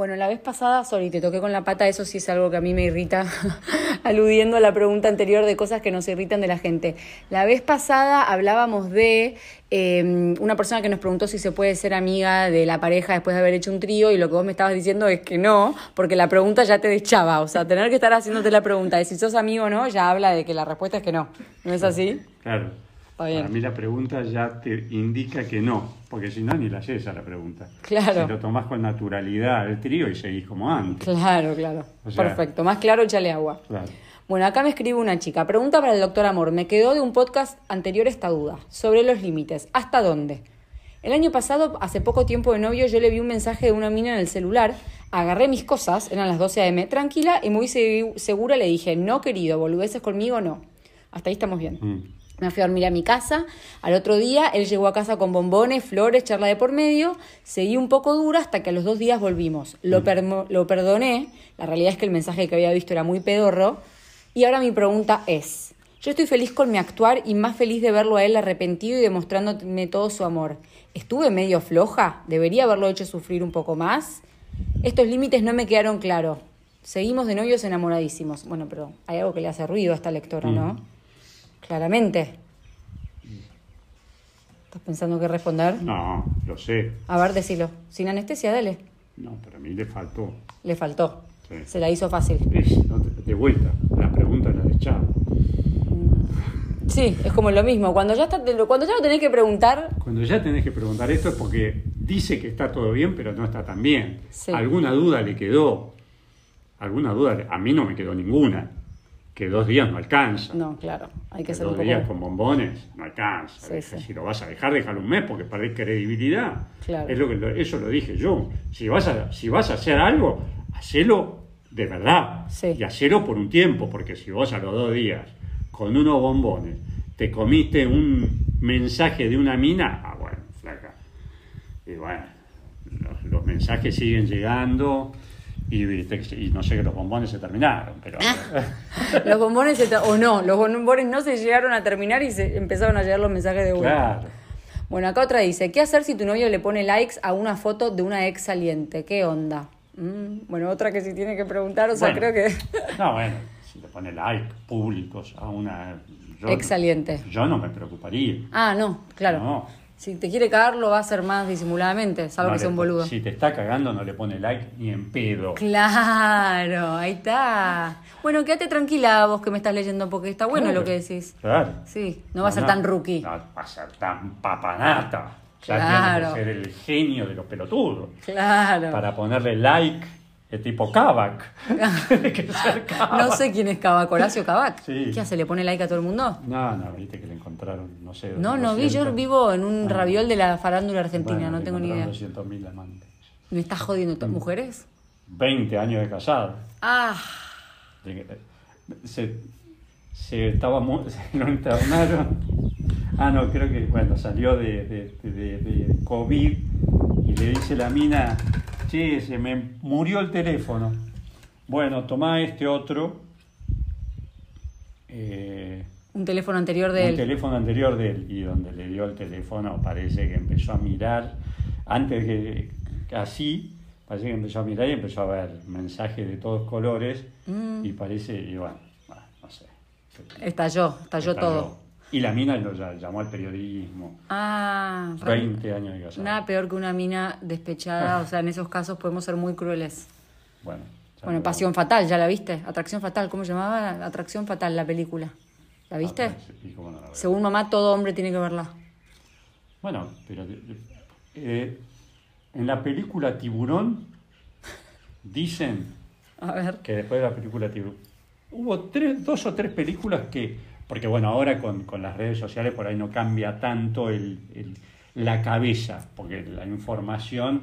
Bueno, la vez pasada, sorry, te toqué con la pata, eso sí es algo que a mí me irrita, aludiendo a la pregunta anterior de cosas que nos irritan de la gente. La vez pasada hablábamos de eh, una persona que nos preguntó si se puede ser amiga de la pareja después de haber hecho un trío y lo que vos me estabas diciendo es que no, porque la pregunta ya te deschaba, o sea, tener que estar haciéndote la pregunta de si sos amigo o no, ya habla de que la respuesta es que no. ¿No es así? Claro. Bien. Para mí la pregunta ya te indica que no, porque si no ni la haces a la pregunta. Claro. Si lo tomás con naturalidad el trío y seguís como antes. Claro, claro. O sea- Perfecto. Más claro, échale agua. Claro. Bueno, acá me escribe una chica. Pregunta para el doctor Amor. Me quedó de un podcast anterior esta duda. Sobre los límites. ¿Hasta dónde? El año pasado, hace poco tiempo de novio, yo le vi un mensaje de una mina en el celular. Agarré mis cosas, eran las 12 am, tranquila y muy se- segura le dije, no querido, boludeces conmigo, no. Hasta ahí estamos bien. Mm. Me fui a dormir a mi casa. Al otro día, él llegó a casa con bombones, flores, charla de por medio. Seguí un poco dura hasta que a los dos días volvimos. Lo, permo- lo perdoné. La realidad es que el mensaje que había visto era muy pedorro. Y ahora mi pregunta es: Yo estoy feliz con mi actuar y más feliz de verlo a él arrepentido y demostrándome todo su amor. ¿Estuve medio floja? ¿Debería haberlo hecho sufrir un poco más? Estos límites no me quedaron claros. Seguimos de novios enamoradísimos. Bueno, pero hay algo que le hace ruido a esta lectora, ¿no? Claramente. ¿Estás pensando qué responder? No, lo sé. A ver, decilo. Sin anestesia, dale. No, pero a mí le faltó. Le faltó. Sí. Se la hizo fácil. Es, no te- de vuelta, la pregunta la deschaba. Sí, es como lo mismo. Cuando ya, está, cuando ya lo tenés que preguntar, Cuando ya tenés que preguntar esto es porque dice que está todo bien, pero no está tan bien. Sí. Alguna duda le quedó. Alguna duda, a mí no me quedó ninguna. Que dos días no alcanza. no, claro, hay que ser un dos poco... días con bombones no alcanza. Sí, Deja- sí. Si lo vas a dejar, déjalo un mes porque perdés credibilidad. Claro. Es lo que, eso lo dije yo. Si vas, a, si vas a hacer algo, hacelo de verdad. Sí. Y hacelo por un tiempo, porque si vos a los dos días, con unos bombones, te comiste un mensaje de una mina, ah, bueno, flaca. Y bueno, los, los mensajes siguen llegando. Y, no sé que los bombones se terminaron, pero... Los bombones, se o no, los bombones no se llegaron a terminar y se empezaron a llegar los mensajes de vuelta. claro. Bueno, acá otra dice, ¿qué hacer si tu novio le pone likes a una foto de una ex saliente? ¿Qué onda? Mm, bueno, otra que sí tiene que preguntar, o sea, Bueno. creo que... No, bueno, si le pone like públicos a una... yo- Ex saliente. Yo no me preocuparía. Ah, no, claro. No. Si te quiere cagar, lo va a hacer más disimuladamente, salvo No que sea un boludo. Si te está cagando, no le pone like ni en pedo. Claro, ahí está. Bueno, quédate tranquila vos que me estás leyendo, porque está bueno Claro. lo que decís. Claro. Sí, no va a ser tan rookie. No va a ser tan papanata. Ya Claro. tiene que ser el genio de los pelotudos. Claro. Para ponerle like, es tipo Kavak. Tiene que ser Kavak. No sé quién es Kavak, Horacio Kavak. Sí. ¿Qué hace? ¿Le pone like a todo el mundo? No, no, viste que le encontraron, no sé. No, no vi, yo 200. vivo en un Ah. raviol de la farándula argentina, Bueno, no tengo ni idea. encontraron 200.000 amantes. ¿Me estás jodiendo? Mm. ¿to- ¿Mujeres? 20 años de casado. Ah, que- Se, se estaba se lo internaron. Ah, no, creo que bueno, salió de, de, de- de COVID y le dice la mina, che, se me murió el teléfono. Bueno, tomá este otro. eh, un teléfono anterior de un él. teléfono anterior de él y donde le dio el teléfono parece que empezó a mirar antes que así parece que empezó a mirar y empezó a ver mensajes de todos colores Mm. y parece y bueno, bueno, no sé Estalló, estalló todo. Y la mina lo llamó al periodismo Ah, re- 20 años de casado nada peor que una mina despechada. O sea, en esos casos podemos ser muy crueles. bueno Bueno, no- Pasión Fatal, ¿ya la viste? Atracción Fatal, ¿cómo se llamaba? Atracción Fatal, la película. ¿La viste? Ah, pues, ¿y cómo no la veo? Según mamá, todo hombre tiene que verla. bueno pero eh, en la película Tiburón dicen A ver. que después de la película Tiburón. Hubo tres, dos o tres películas que, porque bueno, ahora con, con las redes sociales por ahí no cambia tanto el, el- la cabeza, porque la información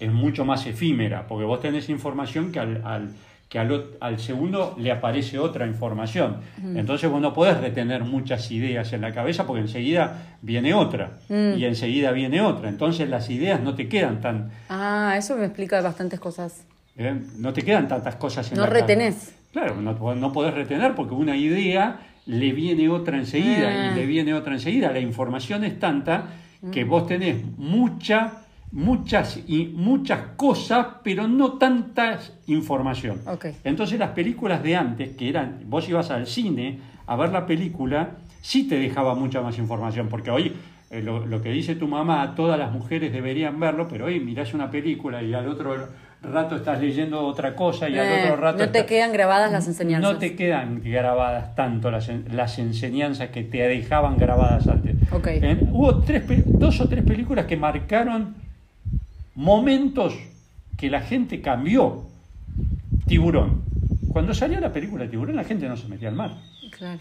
es mucho más efímera, porque vos tenés información que al, al- que al, segundo le aparece otra información. Entonces vos no podés retener muchas ideas en la cabeza porque enseguida viene otra y enseguida viene otra. Entonces las ideas no te quedan tan, Ah, eso me explica bastantes cosas. ¿eh? no te quedan tantas cosas en No la cabeza. retenés. Claro, no, no podés retener porque una idea le viene otra enseguida Ah. y le viene otra enseguida. La información es tanta que vos tenés mucha muchas, y, muchas cosas, pero no tantas información. Entonces las películas de antes, que eran, vos ibas al cine a ver la película, sí te dejaba mucha más información, porque hoy eh, lo, lo que dice tu mamá, todas las mujeres deberían verlo, pero hoy mirás una película y al otro rato estás leyendo otra cosa y al Eh, otro rato... no te estás- quedan grabadas las enseñanzas. no te quedan grabadas tanto las, las enseñanzas que te dejaban grabadas antes. Ok. Eh, hubo tres, dos o tres películas que marcaron momentos que la gente cambió. Tiburón. Cuando salió la película Tiburón, la gente no se metía al mar. Claro.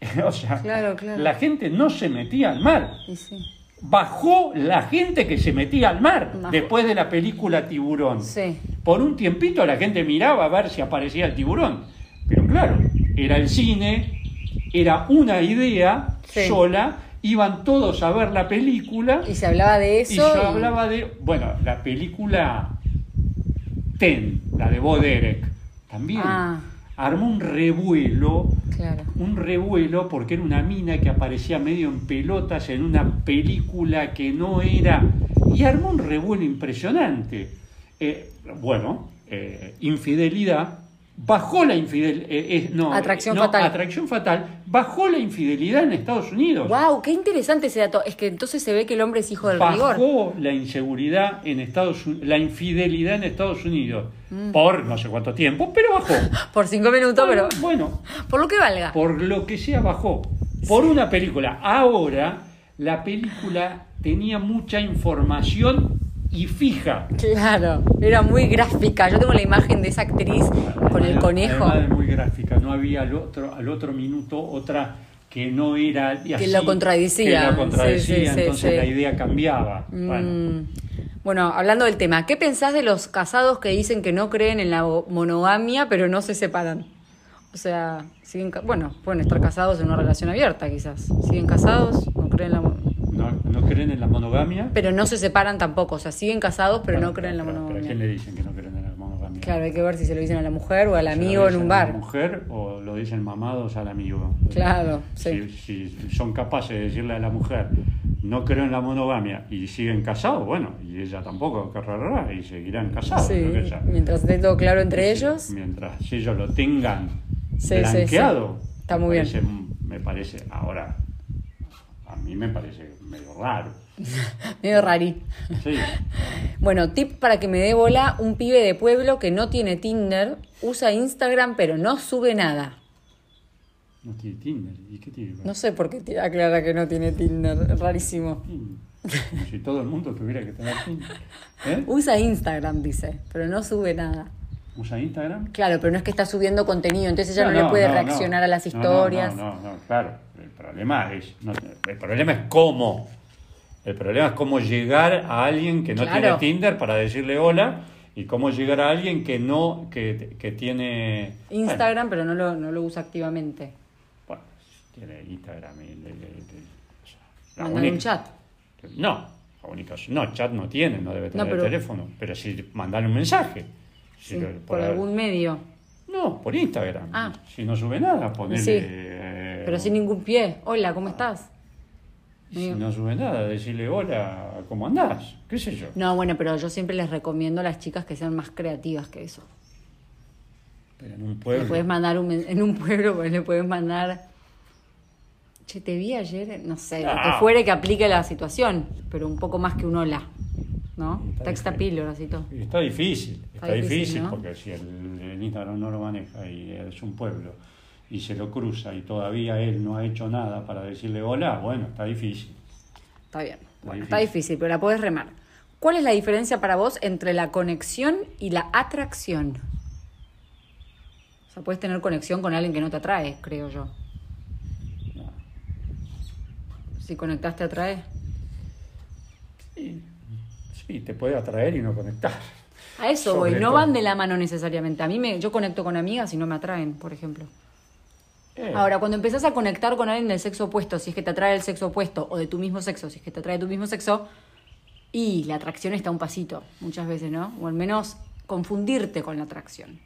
o sea, Claro, claro. la gente no se metía al mar. Y sí. Bajó la gente que se metía al mar después de la película Tiburón. Sí. Por un tiempito la gente miraba a ver si aparecía el tiburón. Pero claro, era el cine, era una idea Sí. sola, iban todos a ver la película Y se hablaba de y eso. yo y- hablaba de, bueno, la película Ten, la de Bo Derek, también Ah. Armó un revuelo, Claro. un revuelo porque era una mina que aparecía medio en pelotas en una película que no era, y armó un revuelo impresionante. Eh, bueno, eh, infidelidad, bajó la infidelidad, no, Atracción no, fatal. atracción fatal, bajó la infidelidad en Estados Unidos. Wow, qué interesante ese dato. Es que entonces se ve que el hombre es hijo del rigor. bajó la inseguridad en Estados Unidos, la infidelidad en Estados Unidos Mm. por no sé cuánto tiempo, pero bajó. Por cinco minutos, pero bueno, por lo que valga. por lo que sea bajó. Por una película. Ahora la película tenía mucha información y fija. Claro, era muy gráfica. Yo tengo la imagen de esa actriz con el conejo. además de muy gráfica. No había al otro, al otro minuto otra que no era así, lo contradecía. Que lo contradecía, Sí, sí, sí, entonces sí. la idea cambiaba. Bueno, Mm. Bueno, hablando del tema, ¿qué pensás de los casados que dicen que no creen en la monogamia pero no se separan? O sea, siguen, bueno, pueden estar casados en una relación abierta quizás. Siguen casados, no creen en la mo- no, no creen en la monogamia. pero no se separan tampoco, o sea, siguen casados pero Bueno, no creen en la pero- pero ¿a monogamia. quién le dicen que no creen en la monogamia? Claro, hay que ver si se lo dicen a la mujer o al ¿Se lo amigo en un a la bar. mujer o lo dicen mamados al amigo? Claro, sí. Si, si son capaces de decirle a la mujer, no creo en la monogamia y siguen casados, bueno, y ella tampoco, carrera, y seguirán casados. Sí, mientras esté todo claro entre Sí, ellos. Mientras ellos lo tengan Sí, blanqueado. Está muy bien. parece- Me parece, ahora, mí me parece medio raro. Medio rarí. Sí. Bueno, tip para que me dé bola, un pibe de pueblo que no tiene Tinder, usa Instagram pero no sube nada. No tiene Tinder. ¿Y qué tiene? No sé por qué aclara que no tiene Tinder, rarísimo. Si todo el mundo tuviera que tener Tinder. ¿Eh? Usa Instagram, dice, pero no sube nada. ¿Usa Instagram? Claro, pero no es que está subiendo contenido, entonces ella no, le puede no, reaccionar a las historias. No, no, no, claro. El problema es, no, el problema es cómo. El problema es cómo llegar a alguien que no Claro. tiene Tinder para decirle hola y cómo llegar a alguien que no, que, que tiene Instagram, pero no lo, no lo usa activamente. Bueno, tiene Instagram y le- un chat. No, la única, no, chat no tiene, no debe tener No, pero- el teléfono, pero si mandarle un mensaje. Si Sí, lo- por algún medio. No, por Instagram. Ah. Si no sube nada, ponele. Sí. Eh, Pero sin ningún pie. Hola, ¿cómo estás? Si no sube nada, decirle hola, ¿cómo andás? ¿Qué sé yo? No, bueno, pero yo siempre les recomiendo a las chicas que sean más creativas que eso. Pero en un Le pueblo. puedes mandar un, en un pueblo, pues le puedes mandar. Che, te vi ayer, no sé, lo que Ah. fuere que aplique la situación, pero un poco más que un hola. ¿No? Está Texta píldoras y todo. Está difícil, está, Está difícil, difícil, ¿no? porque si el, el Instagram no lo maneja y es un pueblo y se lo cruza y todavía él no ha hecho nada para decirle hola, bueno, está difícil. Está bien. Bueno, difícil. está difícil, pero la puedes remar. ¿Cuál es la diferencia para vos entre la conexión y la atracción? O sea, puedes tener conexión con alguien que no te atrae, creo yo. No. Si conectás, te atrae. Sí, sí, te puede atraer y no conectar. A eso Sobre voy, no todo. van de la mano necesariamente. A mí me, yo conecto con amigas y no me atraen, por ejemplo. Eh, Ahora, cuando empezás a conectar con alguien del sexo opuesto, si es que te atrae el sexo opuesto, o de tu mismo sexo, si es que te atrae tu mismo sexo, y la atracción está un pasito, muchas veces, ¿no? O al menos confundirte con la atracción.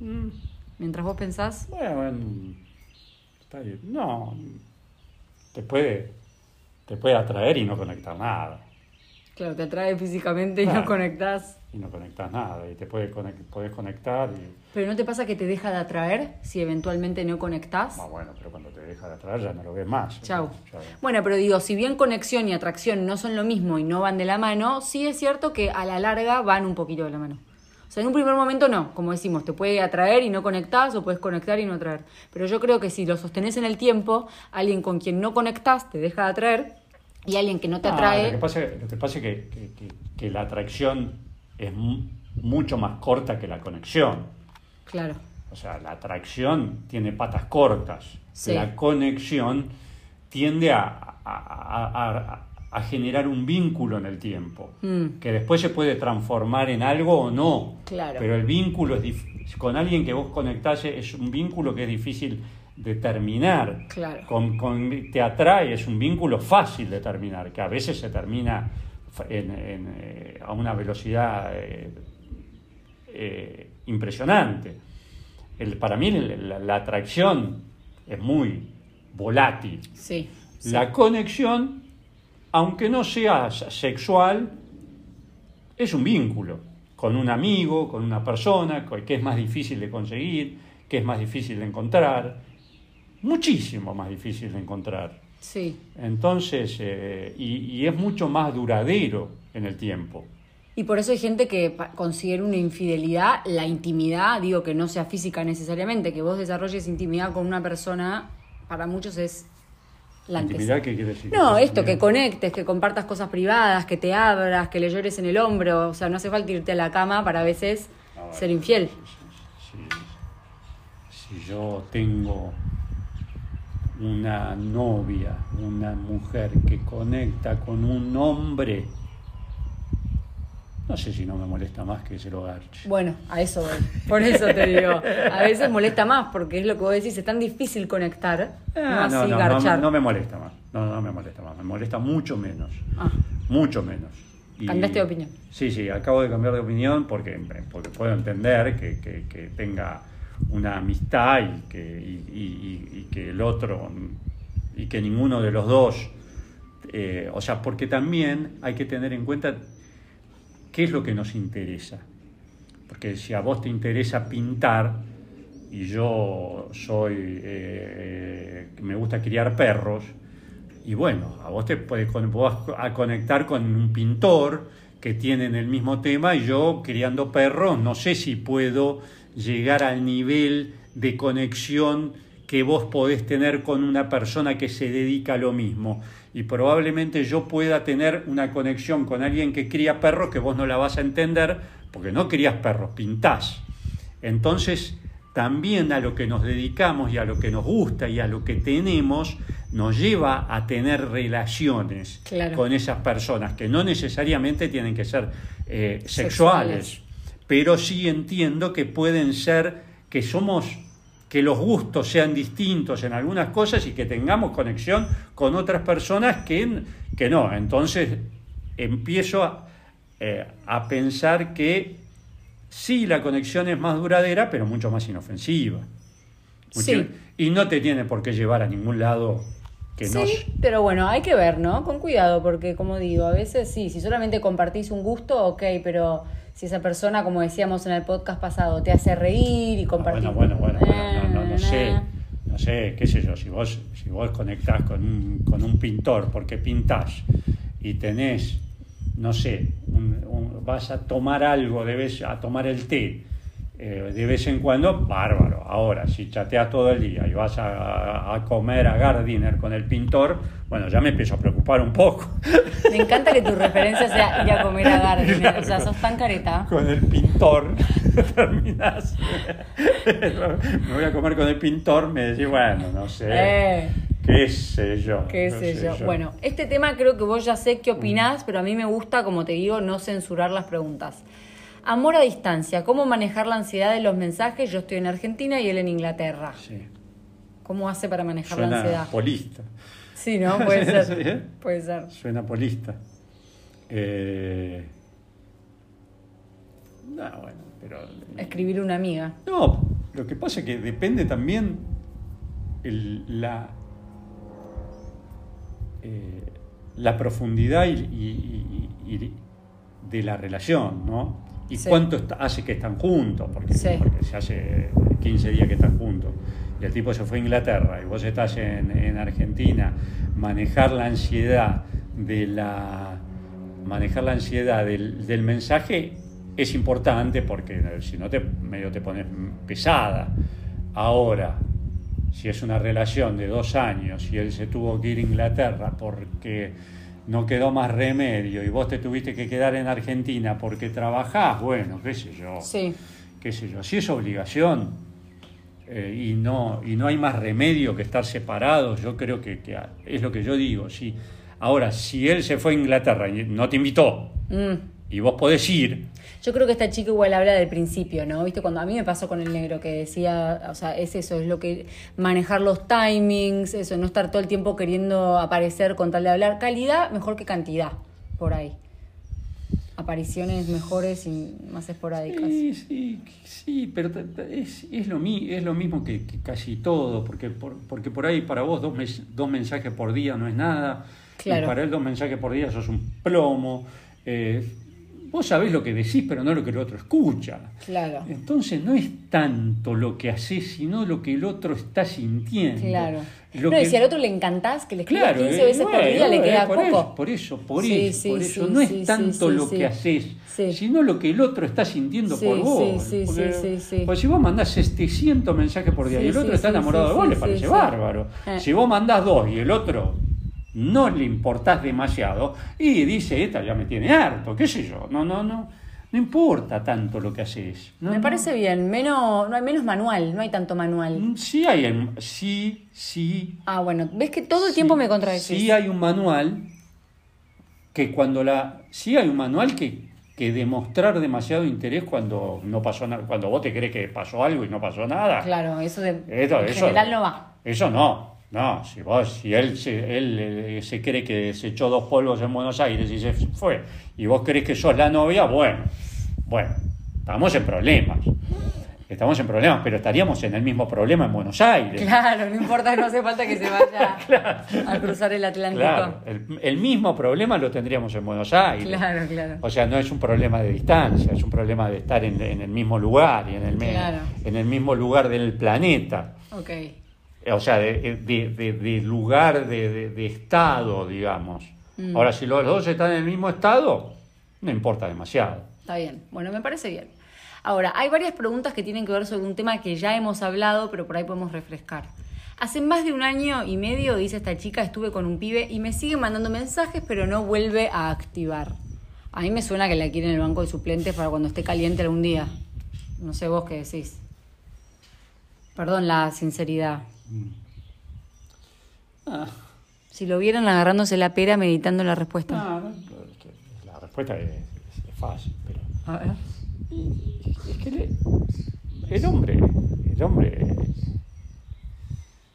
mm, Mientras vos pensás, bueno, bueno, está bien. No, te puede, te puede atraer y no conectar nada. Claro, te atrae físicamente y no conectás. Y no conectas nada. Y te puedes, podés conectar y. Pero ¿no te pasa que te deja de atraer si eventualmente no conectás? Ah, bueno, pero cuando te deja de atraer ya no lo ves más. Chau. Ya- Bueno, pero digo, si bien conexión y atracción no son lo mismo y no van de la mano, sí es cierto que a la larga van un poquito de la mano. O sea, en un primer momento no, como decimos, te puede atraer y no conectás o puedes conectar y no atraer. Pero yo creo que si lo sostenés en el tiempo, alguien con quien no conectás te deja de atraer y alguien que no te Ah, atrae... lo que pasa, lo que, pasa es que, que- que- que la atracción es mu- mucho más corta que la conexión. Claro, O sea, la atracción tiene patas cortas. Sí. La conexión tiende a, a- a- a- a generar un vínculo en el tiempo, Mm. que después se puede transformar en algo o no. Claro. Pero el vínculo es con alguien que vos conectás es un vínculo que es difícil de terminar. Claro. Con, con- te atrae, es un vínculo fácil de terminar, que a veces se termina en- en, eh, a una velocidad eh, eh, impresionante. El, para mí la, la atracción es muy volátil. sí. sí. La conexión, aunque no sea sexual, es un vínculo con un amigo, con una persona, que es más difícil de conseguir, que es más difícil de encontrar, muchísimo más difícil de encontrar. Sí. Entonces, eh, y, y es mucho más duradero en el tiempo. Y por eso hay gente que considera una infidelidad la intimidad, digo que no sea física necesariamente, que vos desarrolles intimidad con una persona, para muchos es la ¿Intimidad qué quiere decir? No, ¿Qué esto, que conectes, que compartas cosas privadas, que te abras, que le llores en el hombro, o sea, no hace falta irte a la cama para a veces Ah, ser infiel. Si, si yo tengo una novia, una mujer que conecta con un hombre, no sé si no me molesta más que se lo garche. Bueno, a eso voy. Por eso te digo. A veces molesta más, porque es lo que vos decís, es tan difícil conectar, no Ah, así no, no, no, garchar. no me molesta más. No, no me molesta más. Me molesta mucho menos. Ah, Mucho menos. Y- Cambiaste de opinión. Sí, sí, acabo de cambiar de opinión porque, porque puedo entender que, que- que tenga una amistad y que, el otro, y que ninguno de los dos, eh, o sea, porque también hay que tener en cuenta qué es lo que nos interesa. Porque si a vos te interesa pintar y yo soy, eh, me gusta criar perros, y bueno, a vos te puedes a conectar con un pintor que tienen el mismo tema y yo criando perros no sé si puedo llegar al nivel de conexión que vos podés tener con una persona que se dedica a lo mismo. Y probablemente yo pueda tener una conexión con alguien que cría perros que vos no la vas a entender porque no crías perros, pintás. Entonces, también a lo que nos dedicamos y a lo que nos gusta y a lo que tenemos nos lleva a tener relaciones Claro. con esas personas que no necesariamente tienen que ser eh, sexuales, Sexuales. Pero sí entiendo que pueden ser que somos que los gustos sean distintos en algunas cosas y que tengamos conexión con otras personas que, que no. Entonces empiezo a, eh, a pensar que sí, la conexión es más duradera, pero mucho más inofensiva. Sí. Y no te tiene por qué llevar a ningún lado que no... Sí, pero bueno, hay que ver, ¿no? Con cuidado, porque como digo, a veces sí, si solamente compartís un gusto, ok, pero si esa persona, como decíamos en el podcast pasado, te hace reír y Ah, compartís... bueno, bueno, bueno, bueno, no, no, no Eh, sé, no sé, qué sé yo, si vos, si vos conectás con un, con un pintor porque pintás y tenés, no sé, un- un- vas a tomar algo, debes a tomar el té eh, de vez en cuando, bárbaro. Ahora, si chateas todo el día y vas a, a comer a Gardiner con el pintor, bueno, ya me empiezo a preocupar un poco. Me encanta que tu referencia sea ir a comer a Gardner, o sea, sos tan careta. con el pintor terminás. me voy a comer con el pintor, me decís, bueno, no sé. Eh. ¿Qué sé yo? qué no sé yo. Bueno, este tema creo que vos ya sé qué opinás, pero a mí me gusta, como te digo, no censurar las preguntas. Amor a distancia, ¿cómo manejar la ansiedad de los mensajes? Yo estoy en Argentina y él en Inglaterra. Sí. ¿Cómo hace para manejar la Suena ansiedad? polista. Sí, ¿no? Puede ser. ¿eh? Puede ser. Suena polista. Eh, No, bueno, pero. Escribir una amiga. No, lo que pasa es que depende también el- la, eh, la profundidad y, y- y- y de la relación, ¿no? Y Sí. cuánto hace que están juntos, porque, Sí. porque se hace 15 días que están juntos. Y el tipo se fue a Inglaterra y vos estás en, en Argentina, manejar la ansiedad de la manejar la ansiedad del, del mensaje es importante porque si no te medio te pones pesada. Ahora, si es una relación de dos años y él se tuvo que ir a Inglaterra porque no quedó más remedio y vos te tuviste que quedar en Argentina porque trabajás, bueno, qué sé yo, Sí. qué sé yo, si es obligación eh, y, no, y no hay más remedio que estar separados, yo creo que, que es lo que yo digo. Si, ahora, si él se fue a Inglaterra y no te invitó Mm. Y vos podés ir, Yo creo que esta chica igual habla del principio, ¿no? Viste, cuando a mí me pasó con el negro que decía, o sea, es eso, es lo que manejar los timings, eso, no estar todo el tiempo queriendo aparecer con tal de hablar. Calidad mejor que cantidad, por ahí. Apariciones mejores y más esporádicas. Sí, sí, sí, pero es, es, lo, mi- es lo mismo que, que casi todo, porque por, porque por ahí para vos dos, mes- dos mensajes por día no es nada, Claro. y para él dos mensajes por día sos un plomo. eh, vos sabés lo que decís, pero no lo que el otro escucha. Claro. Entonces no es tanto lo que haces, sino lo que el otro está sintiendo. Claro. Lo no, que- y si al otro le encantás, que le escriba Claro, 15 eh, veces por bueno, día, le eh, queda por poco. Eso, por eso, por Sí, eso, sí, por sí, eso. no es tanto lo que haces, sino lo que el otro está sintiendo por vos. sí, porque, sí, sí, sí. porque si vos mandás 700 mensajes por día y el otro está enamorado de vos, le parece bárbaro. Eh. Si vos mandás dos y el otro no le importás demasiado, y dice, esta ya me tiene harto, qué sé yo. No, no, no. No importa tanto lo que haces. No, Me no. parece bien, menos, no hay menos manual, no hay tanto manual. Mm, Sí hay, el- sí, sí, Ah, bueno, ves que todo el tiempo me contradecís. Sí hay un manual que cuando la. Sí hay un manual que, que demostrar demasiado interés cuando no pasó nada, cuando vos te crees que pasó algo y no pasó nada. Claro, eso de Eso- en eso- general no va. Eso no. No, si vos, si él, se, él eh, se cree que se echó dos polvos en Buenos Aires y se fue, y vos crees que sos la novia, bueno, bueno, estamos en problemas. Estamos en problemas, pero estaríamos en el mismo problema en Buenos Aires. Claro, no importa, no hace falta que se vaya a cruzar el Atlántico. Claro, el, el mismo problema lo tendríamos en Buenos Aires. Claro, claro. O sea, no es un problema de distancia, es un problema de estar en, en el mismo lugar y en el, Claro. en el mismo lugar del planeta. Ok. O sea, de, de- de- de lugar, de, estado, digamos. Mm. Ahora, si los dos están en el mismo estado, no importa demasiado. Está bien. Bueno, me parece bien. Ahora, hay varias preguntas que tienen que ver sobre un tema que ya hemos hablado, pero por ahí podemos refrescar. Hace más de un año y medio, dice esta chica, estuve con un pibe y me sigue mandando mensajes, pero no vuelve a activar. A mí me suena que la quiere en el banco de suplentes para cuando esté caliente algún día. No sé vos qué decís. Perdón la sinceridad. Ah, Si lo vieran agarrándose la pera meditando la respuesta. no, no, es que la respuesta es, fácil, pero... A ver. Es que le- el hombre, el hombre,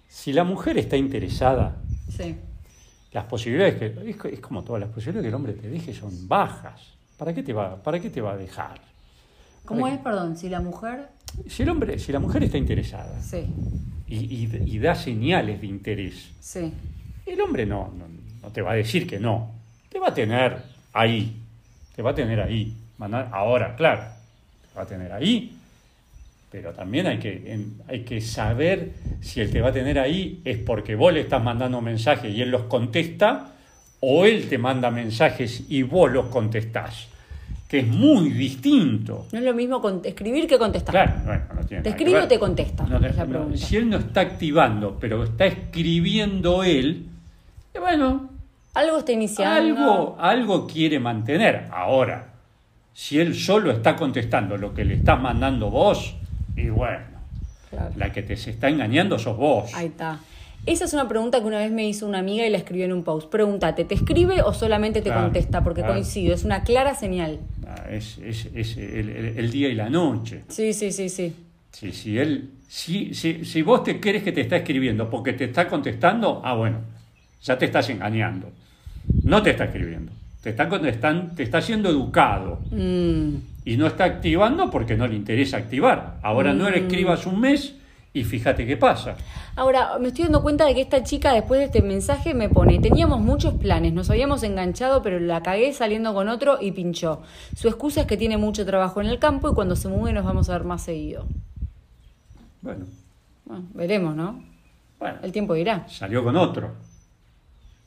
si la mujer está interesada, Sí. las posibilidades que es, co- es como todas las posibilidades que el hombre te deje son bajas. ¿Para qué te va, para qué te va a dejar? ¿Cómo ¿Para es, perdón? Si la mujer. Si el hombre, si la mujer está interesada Sí, y, y- y da señales de interés, sí. el hombre no, no, no te va a decir que no. Te va a tener ahí. Te va a tener ahí. Ahora, claro, te va a tener ahí. Pero también hay que, en- hay que saber si él te va a tener ahí es porque vos le estás mandando mensajes y él los contesta, o él te manda mensajes y vos los contestás. Que es muy distinto. No es lo mismo con- escribir que contestar. Claro, bueno, no tiene ¿Te escribe o te contesta? No te- Es la no, si él no está activando, pero está escribiendo él, eh, bueno, Algo está iniciando. algo, algo quiere mantener. Ahora, si él solo está contestando lo que le estás mandando vos, y bueno, Claro. la que te se está engañando sos vos. Ahí está. Esa es una pregunta que una vez me hizo una amiga y la escribió en un post. Pregúntate, ¿te escribe o solamente te Claro, contesta? Porque claro. coincido, es una clara señal. Es, es- es el, día y la noche. Sí, sí, sí, sí. Si, si, él, si, si, si vos te crees que te está escribiendo porque te está contestando, ah, bueno, ya te estás engañando. No te está escribiendo. Te está, contestando, te está siendo educado. Mm, y no está activando porque no le interesa activar. Ahora no le escribas un mes y fíjate qué pasa. Ahora, me estoy dando cuenta de que esta chica después de este mensaje me pone, teníamos muchos planes, nos habíamos enganchado, pero la cagué saliendo con otro y pinchó. Su excusa es que tiene mucho trabajo en el campo y cuando se mueve nos vamos a ver más seguido. Bueno, Bueno, veremos, ¿no? bueno, El tiempo dirá. salió con otro.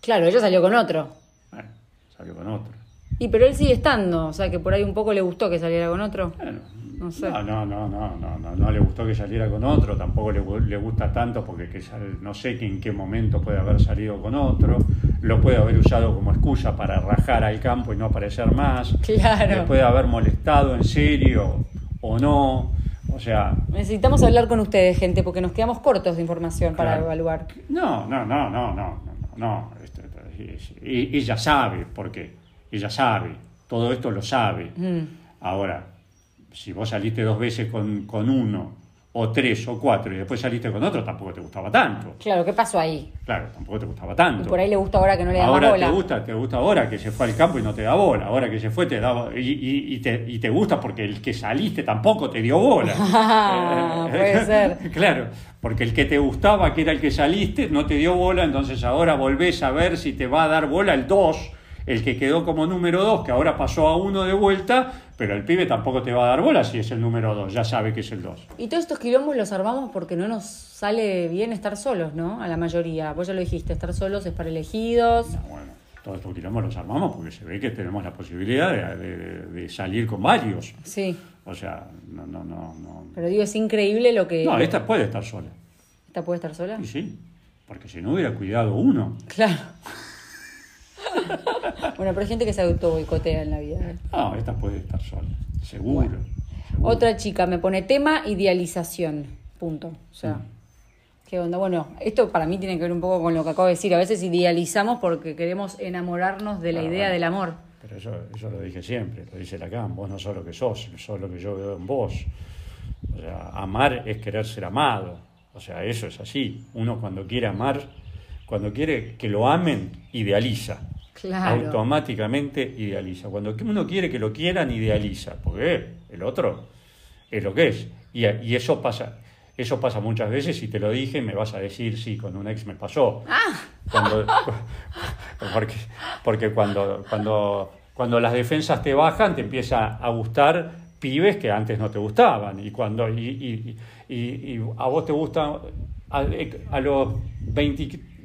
Claro, ella salió con otro. Bueno, salió con otro. Y pero él sigue estando, o sea que por ahí un poco le gustó que saliera con otro. Bueno, No sé. no, no, no, no, no, no, no le gustó que saliera con otro, tampoco le, le gusta tanto porque que sal- no sé que en qué momento puede haber salido con otro, lo puede haber usado como excusa para rajar al campo y no aparecer más, Claro. le puede haber molestado en serio o no, o sea, Necesitamos hablar con ustedes, gente, porque nos quedamos cortos de información para evaluar. No, no, no, no, no, no, no, e- ella sabe, porque ella sabe, todo esto lo sabe. Mm. Ahora, si vos saliste dos veces con, con uno, o tres, o cuatro, y después saliste con otro, tampoco te gustaba tanto. Claro, ¿qué pasó ahí? Claro, tampoco te gustaba Y tanto. por ahí le gusta ahora que no le da más Ahora bola. te gusta, te gusta ahora que se fue al campo y no te da bola. Ahora que se fue te da y, y- y te, y te gusta porque el que saliste tampoco te dio bola. Ah, puede ser. Claro, porque el que te gustaba, que era el que saliste, no te dio bola, entonces ahora volvés a ver si te va a dar bola el 2, el que quedó como número 2, que ahora pasó a 1 de vuelta, pero el pibe tampoco te va a dar bola si es el número 2, ya sabe que es el 2. Y todos estos quilombos los armamos porque no nos sale bien estar solos, ¿no? A la mayoría. Vos ya lo dijiste, estar solos es para elegidos. No, bueno, todos estos quilombos los armamos porque se ve que tenemos la posibilidad de, de- de salir con varios. Sí, O sea, no, no, no, no. pero digo, es increíble lo que... No, esta puede estar sola. ¿Esta puede estar sola? Y sí, porque si no hubiera cuidado uno. Claro. bueno, pero hay gente que se auto boicotea en la vida. ¿eh? No, esta puede estar sola, seguro. seguro. Otra chica me pone tema idealización. Punto. O sea, ¿qué onda? Bueno, esto para mí tiene que ver un poco con lo que acabo de decir. A veces idealizamos porque queremos enamorarnos de la Ah, idea bueno. del amor. Pero eso, eso lo dije siempre, lo dice Lacan, vos no sos lo que sos, sos lo que yo veo en vos. O sea, amar es querer ser amado. O sea, eso es así. Uno cuando quiere amar, cuando quiere que lo amen, idealiza. Claro. Automáticamente idealiza. Cuando uno quiere que lo quieran, idealiza. Porque el otro es lo que es. Y, y eso pasa. Eso pasa muchas veces y te lo dije, me vas a decir, sí, con un ex me pasó. Cuando- porque porque cuando, cuando, cuando las defensas te bajan, te empieza a gustar pibes que antes no te gustaban. Y cuando y, y- y- y a vos te gusta, a, a los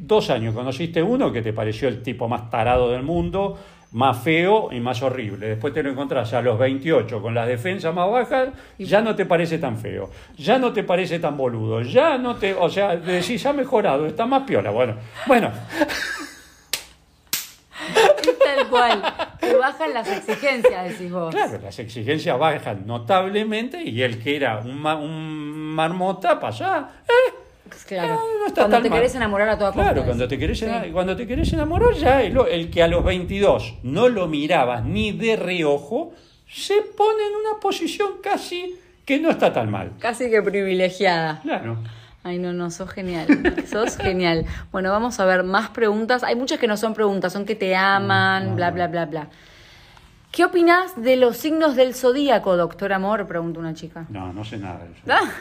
22 años conociste uno que te pareció el tipo más tarado del mundo, más feo y más horrible. Después te lo encontrás a los 28 con las defensas más bajas, ya no te parece tan feo, ya no te parece tan boludo, ya no te, o sea, decís, ha mejorado, está más piola. Bueno, bueno, Tal cual. Te bajan las exigencias, decís vos. Claro, las exigencias bajan notablemente y el que era un, ma- un marmota pasa. ¿eh? Claro. No, no está cuando tan te mal. querés enamorar a toda costa. Claro, cuando te, querés, Sí. cuando te querés enamorar, ya el, el que a los 22 no lo mirabas ni de reojo, se pone en una posición casi que no está tan mal. Casi que privilegiada. Claro. Ay, no, no, sos genial. sos genial. Bueno, vamos a ver más preguntas. Hay muchas que no son preguntas, son que te aman, bla, bla, bla, bla. ¿Qué opinás de los signos del zodíaco, doctor Amor? Pregunta una chica. No, no sé nada de eso. Ah,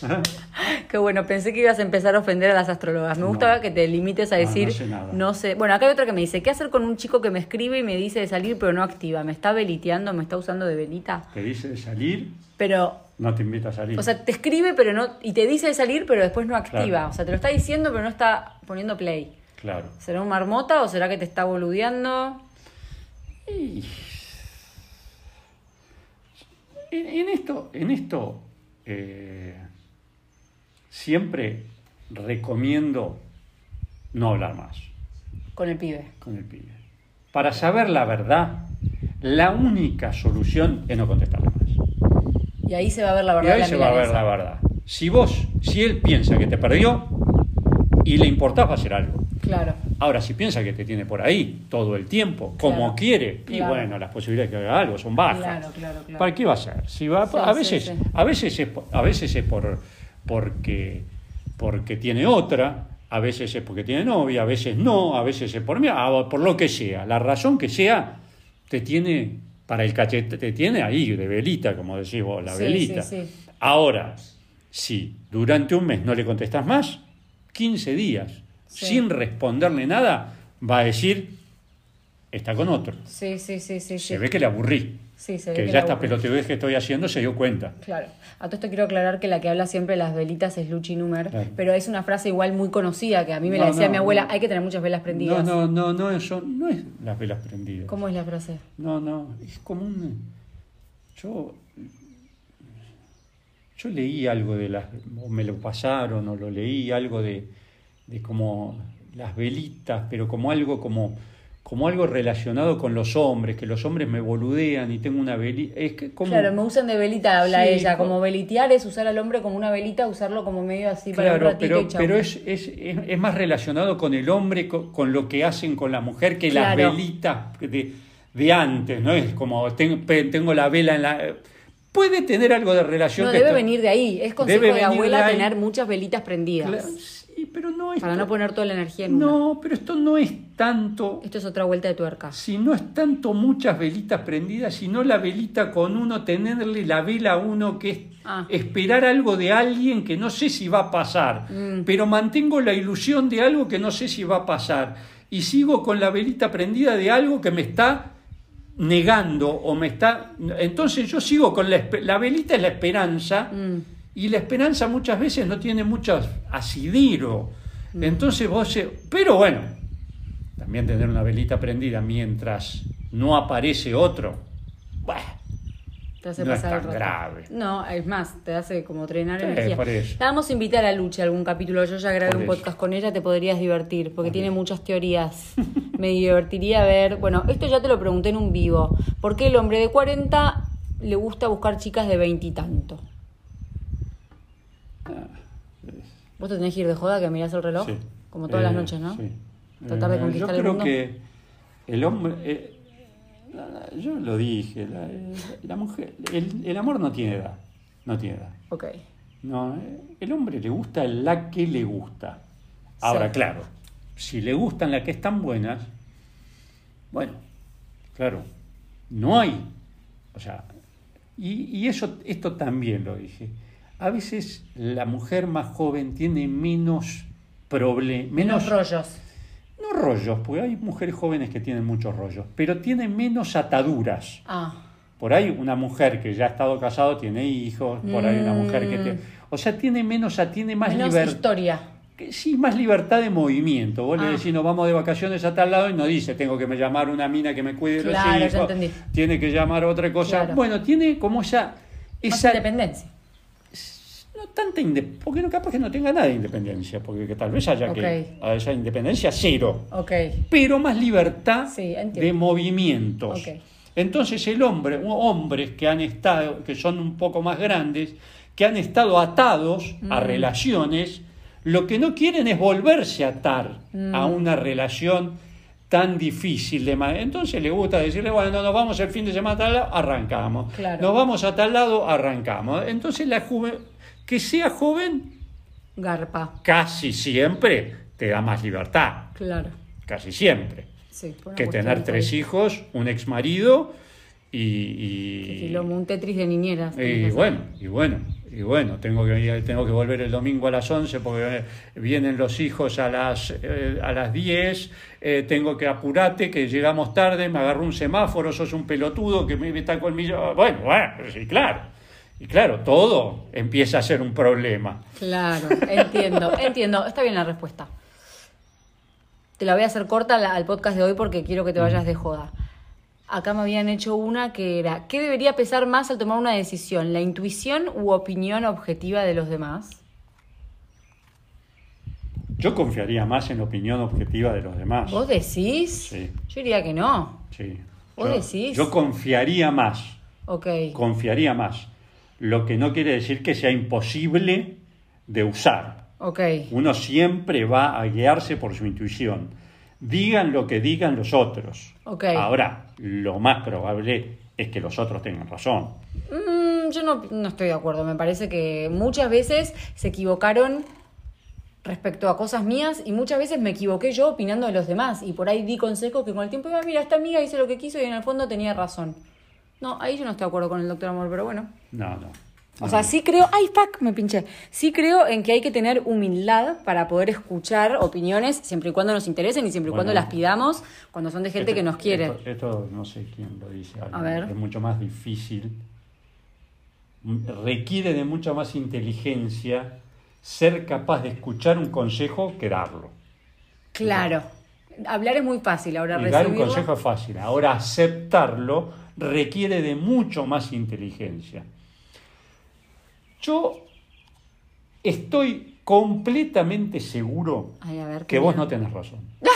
Qué bueno, pensé que ibas a empezar a ofender a las astrólogas. Me gusta No. que te limites a No, decir, no sé nada. no sé. Bueno, acá hay otra que me dice, ¿qué hacer con un chico que me escribe y me dice de salir pero no activa? ¿Me está veliteando? ¿Me está usando de velita? Te dice de salir, Pero, no te invita a salir. o sea, te escribe pero no, y te dice de salir pero después no activa. Claro. O sea, te lo está diciendo pero no está poniendo play. claro. ¿Será un marmota o será que te está boludeando? Y- En, en esto, en esto eh, siempre recomiendo no hablar más Con el pibe. con el pibe. Para saber la verdad, la única solución es no contestarle más. Y ahí se va a ver la Y verdad. de ahí la se va a ver la verdad. Si vos, si él piensa que te perdió y le importás, va a hacer algo. Claro. Ahora, si piensa que te tiene por ahí todo el tiempo, como Claro. quiere, y bueno, las posibilidades de que haga algo son bajas. Claro, claro, claro. ¿Para qué va a ser? Si va, Sí, a, veces, sí. a veces es, a veces es por, porque, porque tiene otra, a veces es porque tiene novia, a veces no, a veces es por mí, por lo que sea. La razón que sea, te tiene para el cachete, te tiene ahí de velita, como decís vos, la Sí, velita. sí, sí. Ahora, Si durante un mes no le contestas más, 15 días, sin responderle nada, va a decir, está con otro. Sí, sí, sí, sí. Se sí. ve que le aburrí. Sí, se ve que que ya le esta aburrí. pelotudez que estoy haciendo se dio cuenta. Claro. A todo esto quiero aclarar que la que habla siempre de las velitas es Luchi Numer, Claro. pero es una frase igual muy conocida que a mí me No, la decía no, mi abuela, no. hay que tener muchas velas No, prendidas. no, no, no, eso no es las velas prendidas. ¿Cómo es la frase? No, no, es como un... Yo, yo leí algo de las... o me lo pasaron o lo leí algo de, de como las velitas, pero como algo como, como algo relacionado con los hombres, que los hombres me boludean y tengo una velita... Es que como... Claro, me usan de velita, habla Sí, ella, co- como velitear es usar al hombre como una velita, usarlo como medio así para un Claro, ratito pero, y pero es, es, es, es más relacionado con el hombre, con, con lo que hacen con la mujer, que las velitas de, de antes, ¿no? Es como ten- pe- tengo la vela en la... Puede tener algo de relación. No, debe esto- venir de ahí. Es consejo Debe de abuela de tener muchas velitas prendidas. Claro, pero no es... Para no poner toda la energía en una. No, pero esto no es tanto... Esto es otra vuelta de tuerca. Si no es tanto muchas velitas prendidas, sino la velita con uno, tenerle la vela a uno, que es Ah. esperar algo de alguien que no sé si va a pasar, Mm. pero mantengo la ilusión de algo que no sé si va a pasar. Y sigo con la velita prendida de algo que me está negando o me está... Entonces yo sigo con La velita es la esperanza Mm. Y la esperanza muchas veces no tiene mucho asidero. Mm. Entonces vos... se- Pero bueno, también tener una velita prendida mientras no aparece otro. Bueno, Te hace No es pasar el tan grave. No, es más, te hace como drenar Sí, energía. por eso. La vamos a invitar a Lucha a algún capítulo. Yo ya grabé Por un eso. podcast con ella, te podrías divertir, porque Por tiene eso. muchas teorías. Me divertiría ver. Bueno, esto ya te lo pregunté en un vivo. ¿Por qué el hombre de 40 le gusta buscar chicas de 20 y tanto? Vos te tenés que ir de joda que mirás el reloj, Sí. como todas las Eh, noches, ¿no? sí. Tratar de Eh, conquistar Yo el creo mundo. que el hombre... eh, la- la- yo lo dije, la, la mujer, el, el amor no tiene edad, no tiene edad. Ok. No, el hombre le gusta la que le gusta. Ahora, Sí. claro, si le gustan las que están buenas, bueno, claro, no hay. O sea, y, y eso, esto también lo dije. A veces la mujer más joven tiene menos problemas, Menos menos, rollos. no rollos, porque hay mujeres jóvenes que tienen muchos rollos, pero tienen menos ataduras. Ah, Por ahí una mujer que ya ha estado casado tiene hijos, por ahí una mujer que tiene... O sea, tiene menos, o sea, tiene más menos libertad. historia. Sí, más libertad de movimiento. Vos Ah. le decís, nos vamos de vacaciones a tal lado y no dice, tengo que me llamar una mina que me cuide de Claro, ya los hijos. entendí. Tiene que llamar otra cosa. Claro. Bueno, tiene como esa... Esa independencia. No tanta inde- porque no capaz que no tenga nada de independencia, porque que tal vez haya que Ok. haya independencia cero pero más libertad Sí, de movimientos. Entonces el hombre, hombres que han estado, que son un poco más grandes, que han estado atados Mm. a relaciones, lo que no quieren es volverse a atar Mm. a una relación tan difícil de entonces le gusta decirle bueno nos vamos el fin de semana a tal lado arrancamos Claro. nos vamos a tal lado arrancamos entonces la juve- que sea joven Garpa. casi siempre te da más libertad Claro. casi siempre Sí, que tener tres hijos, un ex marido y, y, un Tetris de niñeras. y bueno, y bueno, y bueno, tengo que, tengo que volver el domingo a las 11 porque vienen los hijos a las, eh, a las 10, eh, tengo que apurarte, que llegamos tarde, me agarró un semáforo, sos un pelotudo que me está colmillo. Bueno, bueno, sí, claro. Y claro, todo empieza a ser un problema. Claro, entiendo, entiendo. Está bien la respuesta. Te la voy a hacer corta al- podcast de hoy porque quiero que te vayas de joda. Acá me habían hecho una que era, ¿qué debería pesar más al tomar una decisión? ¿La intuición u opinión objetiva de los demás? Yo confiaría más en la opinión objetiva de los demás. ¿Vos decís? Sí. Yo diría que no. Sí. ¿Vos Yo- decís? Yo confiaría más. Ok. confiaría más. Lo que no quiere decir que sea imposible de usar. Ok. Uno siempre va a guiarse por su intuición. Digan lo que digan los otros. Ok. Ahora, lo más probable es que los otros tengan razón. Mm, yo no, no estoy de acuerdo. Me parece que muchas veces se equivocaron respecto a cosas mías y muchas veces me equivoqué yo opinando de los demás y por ahí di consejos que con el tiempo iba, mira, esta amiga hizo lo que quiso y en el fondo tenía razón. No, ahí yo no estoy de acuerdo con el doctor Amor, pero bueno. No, no. O sea, sí creo, ay, fuck, me pinché. Sí creo en que hay que tener humildad para poder escuchar opiniones siempre y cuando nos interesen y siempre y cuando las pidamos cuando son de gente Esto- que nos quiere. Esto, esto no sé quién lo dice. A ver. Es mucho más difícil. Requiere de mucha más inteligencia ser capaz de escuchar un consejo que darlo. Claro. Hablar es muy fácil, ahora Y dar un recibirlo. consejo es fácil. Ahora aceptarlo requiere de mucho más inteligencia. Yo estoy completamente seguro Ay, a ver, que vos no tenés razón.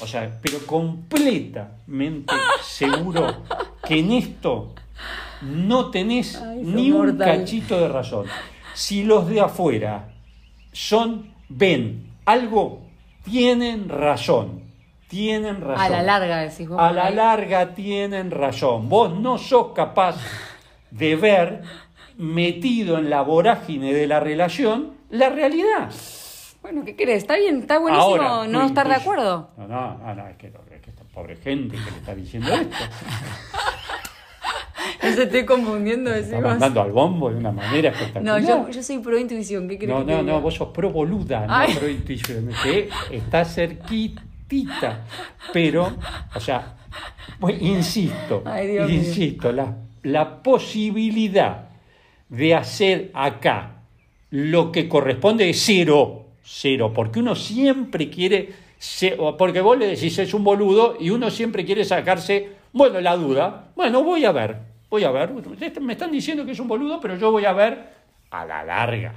O sea, pero completamente seguro que en esto no tenés Ay, ni un mortal. cachito de razón. Si los de afuera son, ven algo, tienen razón. Tienen razón. A la larga decís vos. A la larga tienen razón. Vos no sos capaz de ver, metido en la vorágine de la relación, la realidad. Bueno, ¿qué crees? Está bien, está buenísimo Ahora, no estar de acuerdo. No, no, no, no, es que, es que esta pobre gente que le está diciendo esto. No se estoy confundiendo, decimos. mandando al bombo de una manera No, espectacular. yo, yo soy pro intuición, ¿qué crees No, no, no, vos sos pro boluda, Ay. no pro intuición, que está Pero, o sea, pues, insisto, Ay, insisto, la, la posibilidad de hacer acá lo que corresponde es cero, cero, porque uno siempre quiere, porque vos le decís es un boludo y uno siempre quiere sacarse, bueno, la duda, bueno, voy a ver, voy a ver, me están diciendo que es un boludo, pero yo voy a ver a la larga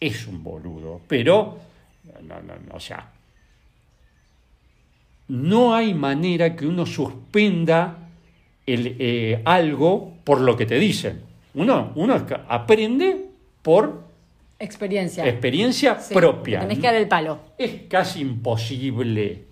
es un boludo, pero, no, no, no, o sea, no hay manera que uno suspenda el, eh, algo por lo que te dicen. Uno, uno aprende por Experiencia. experiencia Sí, propia. Tenés que dar el palo. Es casi imposible,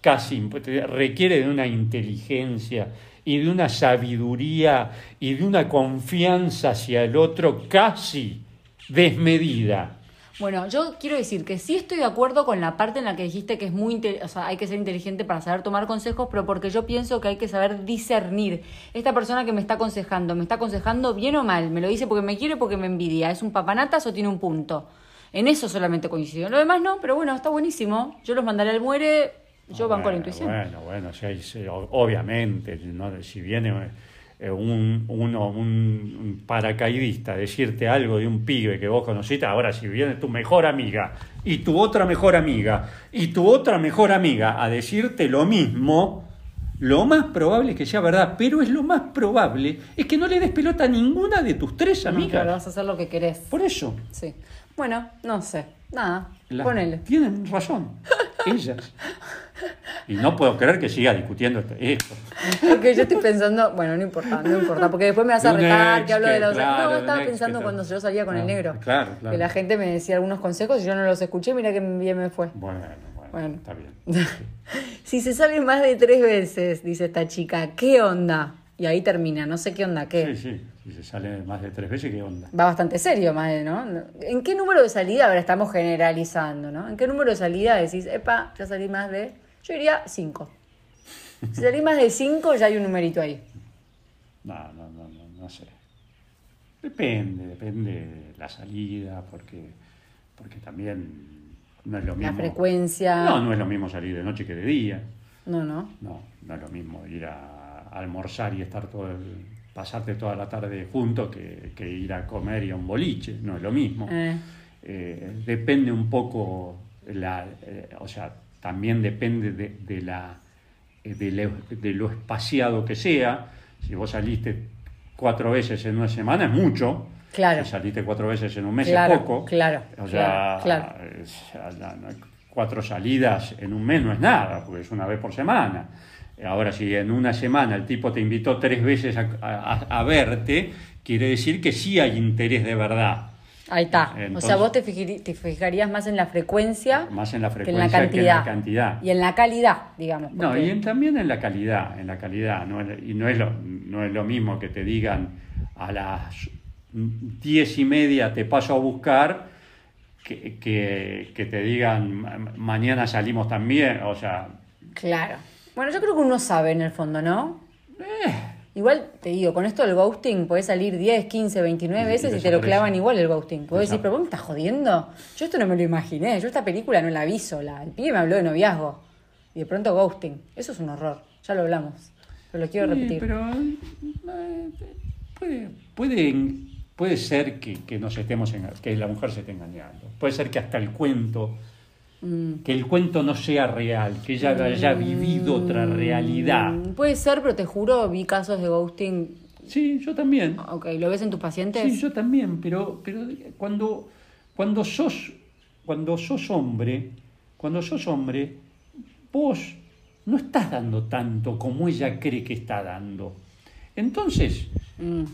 casi imp- requiere de una inteligencia y de una sabiduría y de una confianza hacia el otro casi desmedida. Bueno, yo quiero decir que sí estoy de acuerdo con la parte en la que dijiste que es muy, o sea, hay que ser inteligente para saber tomar consejos, pero porque yo pienso que hay que saber discernir. Esta persona que me está aconsejando, ¿me está aconsejando bien o mal? ¿Me lo dice porque me quiere o porque me envidia? ¿Es un papanatas o tiene un punto? En eso solamente coincido. Lo demás no, pero bueno, está buenísimo. Yo los mandaré al muere, yo banco la intuición. Bueno, bueno, sí, sí, o- obviamente, ¿no? si viene un, uno, un, un paracaidista decirte algo de un pibe que vos conociste, ahora si viene tu mejor amiga y tu otra mejor amiga y tu otra mejor amiga a decirte lo mismo, lo más probable es que sea verdad, pero es lo más probable es que no le des pelota a ninguna de tus tres No, amigas. claro, vas a hacer lo que querés. Por eso, Sí. Bueno, no sé. Nada. las- Ponele. tienen razón, Y no puedo creer que siga discutiendo esto. Porque yo estoy pensando, bueno, no importa, no importa, porque después me vas a retar, ex que hablo de los... claro, no, estaba pensando cuando yo salía con el Ah, negro. claro, claro. Que la gente me decía algunos consejos y yo no los escuché, mira que bien me fue. Bueno, bueno, Bueno. está bien. Si se sale más de tres veces, dice esta chica, ¿qué onda? Y ahí termina, no sé qué onda, qué. Sí, sí. Si se sale más de tres veces, ¿qué onda? Va bastante serio, más ¿no? ¿En qué número de salida? Ahora estamos generalizando, ¿no? ¿En qué número de salida decís, epa, ya salí más de. Yo diría cinco. Si salí más de cinco, ya hay un numerito ahí. No, no, no, no, no sé. Depende, depende de la salida, porque, porque también no es lo mismo. La frecuencia. No, no es lo mismo salir de noche que de día. No, no. No, no es lo mismo ir a, almorzar y estar todo el, pasarte toda la tarde juntos que, que ir a comer y a un boliche. No es lo mismo. Eh. Eh, depende un poco, la, eh, o sea, también depende de, de la, de, lo, de lo espaciado que sea. Si vos saliste cuatro veces en una semana es mucho. Claro. Si saliste cuatro veces en un mes Claro, es poco. claro, O sea, claro, no- cuatro salidas en un mes no es nada, porque es una vez por semana. Ahora, si en una semana el tipo te invitó tres veces a, a- a verte, quiere decir que sí hay interés de verdad. Ahí está. o sea, vos te, fijarías más en la frecuencia Más en la que en la frecuencia cantidad. que en la cantidad. Y en la calidad, digamos. No, y en- también en la calidad, en la calidad. No y no es, lo, no es lo mismo que te digan a las diez y media te paso a buscar que, que, que te digan "Ma- mañana salimos también. O sea, Claro. Bueno, yo creo que uno sabe en el fondo, ¿no? Igual te digo, con esto del ghosting podés salir 10, 15, 29 Y- y veces y, te lo clavan igual el ghosting. Podés decir, pero vos me estás jodiendo. Yo esto no me lo imaginé. Yo esta película no la vi sola. El pibe me habló de noviazgo. Y de pronto ghosting. Eso es un horror. Ya lo hablamos. Pero lo quiero Sí, repetir. pero eh, puede, puede, puede ser que, que nos estemos enga- que la mujer se esté engañando. Puede ser que hasta el cuento, Mm. que el cuento no sea real, que ella haya vivido otra realidad. Mm, Puede ser, pero te juro, vi casos de ghosting. Sí, yo también. Ok, ¿lo ves en tus pacientes? Sí, yo también, pero, pero cuando, cuando sos cuando sos hombre, cuando sos hombre, vos no estás dando tanto como ella cree que está dando. Entonces, Mm.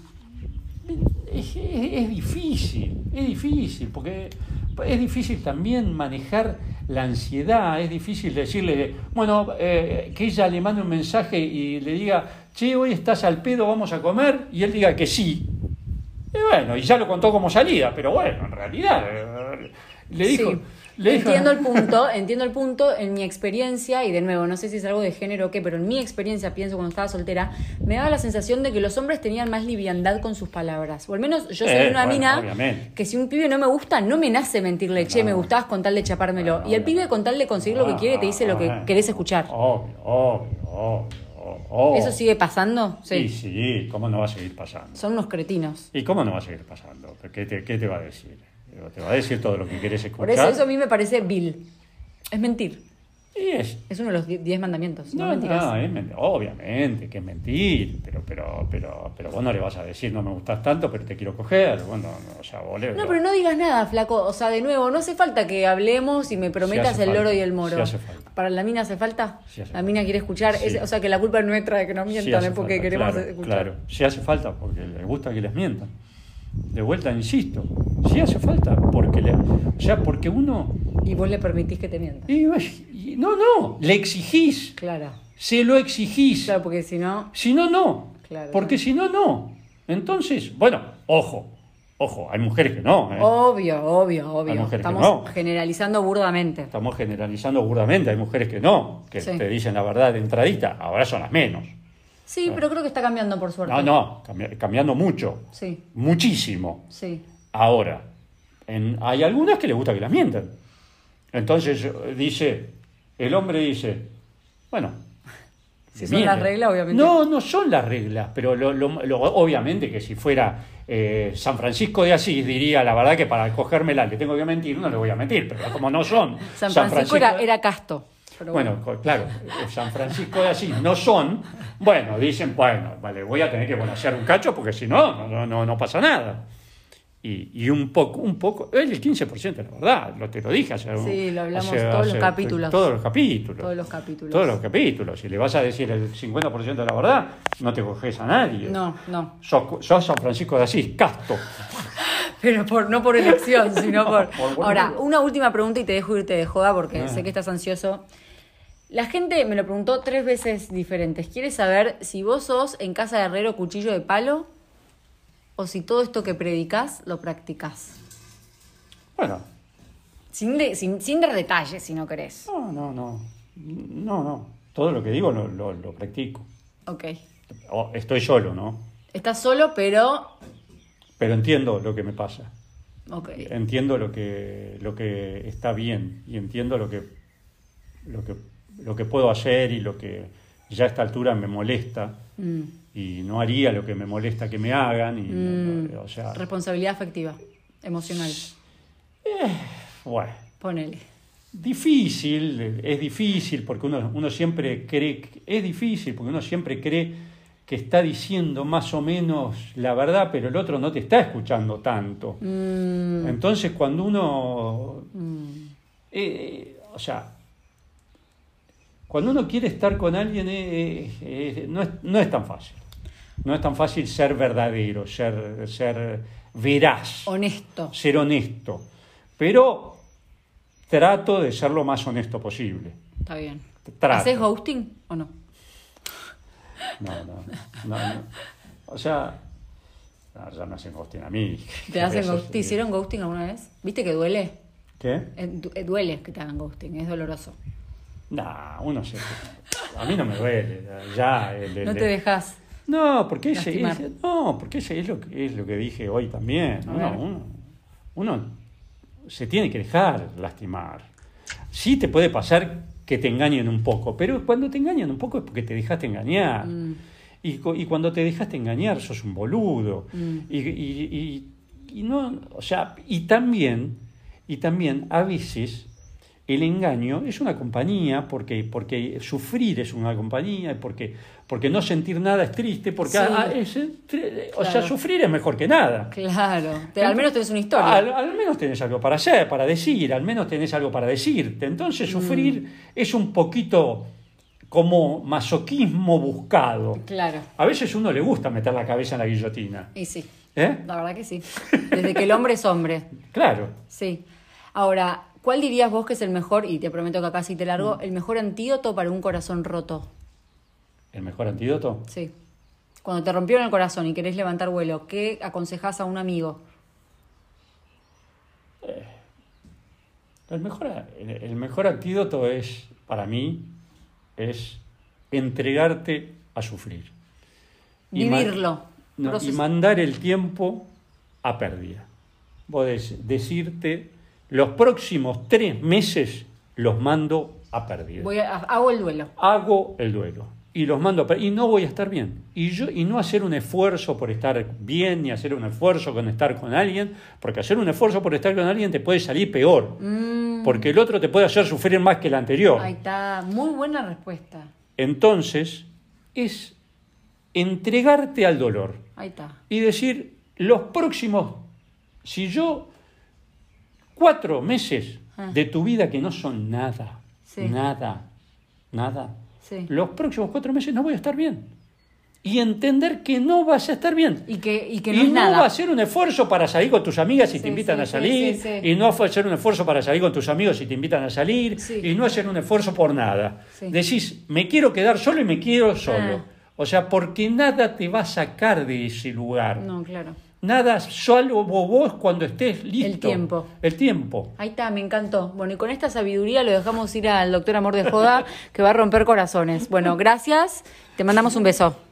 es, es- es difícil, es difícil, porque es difícil también manejar la ansiedad, es difícil decirle, bueno, eh, que ella le mande un mensaje y le diga, che, hoy estás al pedo, vamos a comer, y él diga que sí. Y bueno, y ya lo contó como salida, pero bueno, en realidad eh, le dijo... le entiendo el punto, entiendo el punto. En mi experiencia, y de nuevo, no sé si es algo de género o qué, pero en mi experiencia, pienso cuando estaba soltera, me daba la sensación de que los hombres tenían más liviandad con sus palabras. O al menos yo soy Eh, una bueno, mina obviamente. que si un pibe no me gusta, no me nace mentirle, che, No. me gustabas con tal de chapármelo. Y el pibe con tal de conseguir lo que quiere te dice lo que Ah, querés escuchar. Obvio, obvio, obvio, obvio. ¿Eso sigue pasando? Sí, Sí. sí, ¿cómo no va a seguir pasando? Son unos cretinos. ¿Y cómo no va a seguir pasando? ¿Qué te, qué te va a decir? ¿Te va a decir todo lo que quieres Por escuchar? eso, eso a mí me parece vil. Es mentir. Y es... Es uno de los die- diez mandamientos. No, No, mentirás. no, es men- obviamente que es mentir, pero, pero, pero, pero vos no le vas a decir no me gustas tanto, pero te quiero coger. Bueno, no, o sea, vos le- No, pero no digas nada, flaco. O sea, de nuevo, no hace falta que hablemos y me prometas el loro falta, y el moro. sí hace falta. ¿Para la mina hace falta? Sí hace la mina quiere escuchar. Es- o sea, que la culpa es nuestra de que nos Sí mientan, es porque falta, queremos claro, escuchar. Claro, sí hace falta, porque les gusta que les mientan. De vuelta, insisto, sí hace falta, porque le, o sea, porque uno... Y vos le permitís que te mientan. y- y- no, no, le exigís, Claro. se lo exigís. Claro, porque si no. Si no, no. Claro, Porque claro. si no, no. Entonces, bueno, ojo, ojo, hay mujeres que no. ¿eh? Obvio, obvio, obvio. Estamos no. generalizando burdamente. Estamos generalizando burdamente, hay mujeres que no, que Sí. te dicen la verdad de entradita, ahora son las menos. Sí, pero creo que está cambiando por suerte. No, no, cambi- cambiando mucho, Sí, muchísimo. sí. Ahora, en- hay algunas que les gusta que las mientan. Entonces dice, el hombre dice, bueno. Si son las reglas, obviamente. No, no son las reglas, pero lo- lo- lo- obviamente que si fuera eh, San Francisco de Asís, diría la verdad que para cogérmela le tengo que mentir, no le voy a mentir, pero como no son. San Francisco, era, era casto. Pero Bueno, claro, San Francisco de Asís no son, bueno, dicen, bueno, vale, voy a tener que hacer un cacho porque si no, no, no, no, pasa nada. Y, y un poco, un poco, el 15% la verdad, lo te lo dije hace Sí, lo hablamos hace- todos los capítulos. Todos los capítulos. Todos los capítulos. Todos los capítulos. Si le vas a decir el 50% de la verdad, no te coges a nadie. No, no. Sos, sos San Francisco de Asís, casto. Pero por, no por elección, sino por... Ahora, una última pregunta y te dejo irte de joda porque Ah. sé que estás ansioso. La gente me lo preguntó tres veces diferentes. ¿Quieres saber si vos sos en casa de herrero cuchillo de palo o si todo esto que predicas lo practicas? Bueno, Sin, de- sin, sin dar detalles, si no querés. no, no, no. No, no. Todo lo que digo lo, lo, lo practico. Ok. O estoy solo, ¿no? Estás solo, pero... Pero entiendo lo que me pasa. Ok. Entiendo lo que, lo que está bien y entiendo lo que, lo, que, lo que puedo hacer y lo que ya a esta altura me molesta Mm. y no haría lo que me molesta que me hagan. Y, Mm. o sea, Responsabilidad afectiva, emocional. bueno, Ponele. difícil, es difícil porque uno, uno siempre cree, es difícil porque uno siempre cree que está diciendo más o menos la verdad, pero el otro no te está escuchando tanto. Mm, Entonces cuando uno. Eh, o sea, cuando uno quiere estar con alguien eh, eh, no, es, no es tan fácil. No es tan fácil ser verdadero, ser, ser veraz, Honesto. ser honesto. Pero trato de ser lo más honesto posible. Está bien. Trato. ¿Haces ghosting o no? No, no, no, no. O sea, no, ya me hacen ghosting a mí. ¿Te hacen ghosting? ¿Te hicieron ghosting alguna vez? ¿Viste que duele? ¿Qué? Eh, duele que te hagan ghosting, es doloroso. Nah, uno se... A mí no me duele. Ya, el- el- No te dejas. No, porque ese, Lastimar. ese- no, porque ese es lo que es lo que dije hoy también. Uno, ver. uno- uno se tiene que dejar lastimar. Sí te puede pasar que te engañen un poco, pero cuando te engañan un poco es porque te dejaste engañar. Mm. Y, y cuando te dejaste engañar sos un boludo. Mm. Y- y- y no, o sea, y también, y también a veces el engaño es una compañía, porque, porque sufrir es una compañía, porque, porque no sentir nada es triste, porque Sí. ah, es, eh, tre- o sea, sufrir es mejor que nada. Claro. Te- al menos tenés una historia. Al, al menos tenés algo para hacer, para decir, al menos tenés algo para decirte. Mm. Entonces sufrir es un poquito como masoquismo buscado. Claro. A veces uno le gusta meter la cabeza en la guillotina. Y sí. ¿Eh? La verdad que sí. Desde que el hombre es hombre. Claro. Sí. Ahora, ¿cuál dirías vos que es el mejor, y te prometo que acá sí te largo, Mm. el mejor antídoto para un corazón roto? El mejor antídoto. Sí. Cuando te rompieron el corazón y querés levantar vuelo, ¿qué aconsejás a un amigo? El mejor, el, el mejor antídoto es, para mí, es entregarte a sufrir. Y ma- Vivirlo. No, y Proces- mandar el tiempo a pérdida. Podés decirte, los próximos tres meses los mando a pérdida. Voy a- hago el duelo. Hago el duelo y los mando a pérdida. Y no voy a estar bien. Y, yo, y no hacer un esfuerzo por estar bien, ni hacer un esfuerzo con estar con alguien, porque hacer un esfuerzo por estar con alguien te puede salir peor. Mm, Porque el otro te puede hacer sufrir más que el anterior. ahí está. Muy buena respuesta. Entonces, es entregarte al dolor Ahí está. y decir, los próximos, si yo, cuatro meses Ah. de tu vida que no son nada, Sí. nada, nada, Sí. los próximos cuatro meses no voy a estar bien. Y entender que no vas a estar bien. Y que, y que Y no no, es nada. va a ser un esfuerzo para salir con tus amigas si Sí, te invitan a salir. Y no va a ser un esfuerzo para salir con tus amigos si te invitan a salir. Y no hacer un esfuerzo por nada. Decís, me quiero quedar solo y me quiero solo. Ah. O sea, porque nada te va a sacar de ese lugar. No, claro. Nada, solo vos cuando estés listo. El tiempo. El tiempo. Ahí está, me encantó. Bueno, y con esta sabiduría lo dejamos ir al doctor Amor de Joda, que va a romper corazones. Bueno, gracias. Te mandamos un beso.